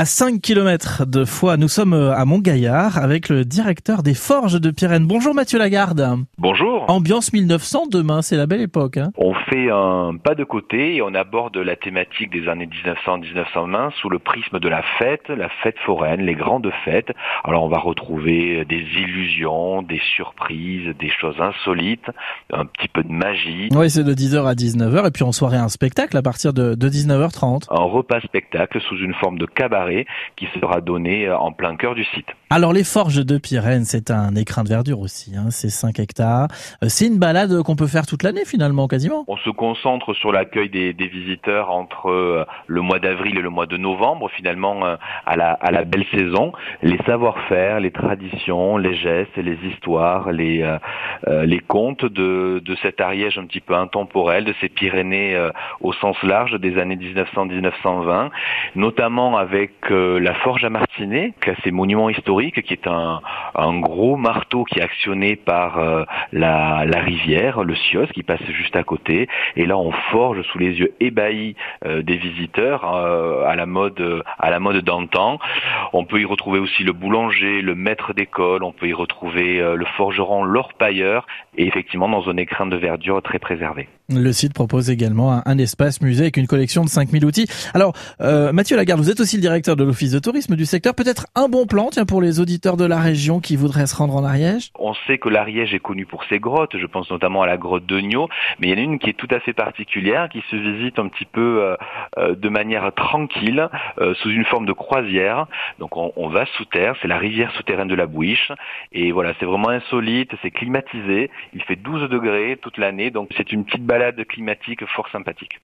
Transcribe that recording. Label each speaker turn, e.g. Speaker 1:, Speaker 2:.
Speaker 1: À 5 km de Foix, nous sommes euh, à Montgaillard avec le directeur des Forges de Pyrénées. Bonjour Mathieu Lagarde.
Speaker 2: Bonjour.
Speaker 1: Ambiance 1900 demain, c'est la belle époque. Hein
Speaker 2: on fait un pas de côté et on aborde la thématique des années 1900-1920 sous le prisme de la fête, la fête foraine, les grandes fêtes. Alors on va retrouver des illusions, des surprises, des choses insolites, un petit peu de magie.
Speaker 1: Oui, c'est de 10h à 19h et puis en soirée un spectacle à partir de, de 19h30.
Speaker 2: Un repas spectacle sous une forme de cabaret qui sera donné euh, en plein cœur du site.
Speaker 1: Alors les forges de Pyrène, c'est un écrin de verdure aussi, hein, c'est 5 hectares. Euh, c'est une balade qu'on peut faire toute l'année finalement, quasiment.
Speaker 2: On se concentre sur l'accueil des, visiteurs entre euh, le mois d'avril et le mois de novembre, finalement à la, à la belle saison. Les savoir-faire, les traditions, les gestes, les histoires, les, les contes de, de cet Ariège un petit peu intemporel, de ces Pyrénées au sens large des années 1900-1920, notamment avec la forge à Martinet, qui a ses monuments historiques, qui est un, gros marteau qui est actionné par euh, la, rivière, le Sios, qui passe juste à côté. Et là, on forge sous les yeux ébahis euh, des visiteurs euh, à la mode à la mode d'antan. On peut y retrouver aussi le boulanger, le maître d'école. On peut y retrouver le forgeron, l'orpailleur, et effectivement dans un écrin de verdure très préservé.
Speaker 1: Le site propose également un, espace musée avec une collection de 5000 outils. Alors, Mathieu Lagarde, vous êtes aussi le directeur de l'office de tourisme du secteur. Peut-être un bon plan, tiens, pour les auditeurs de la région qui voudraient se rendre en Ariège?
Speaker 2: On sait que l'Ariège est connu pour ses grottes, je pense notamment à la grotte de Nio, mais il y en a une qui est tout à fait particulière, qui se visite un petit peu euh, euh, de manière tranquille, euh, sous une forme de croisière. Donc on, va sous terre, c'est la rivière souterraine de la Bouiche, et voilà, c'est vraiment insolite, c'est climatisé, il fait 12 degrés toute l'année, donc c'est une petite balade climatique fort sympathique.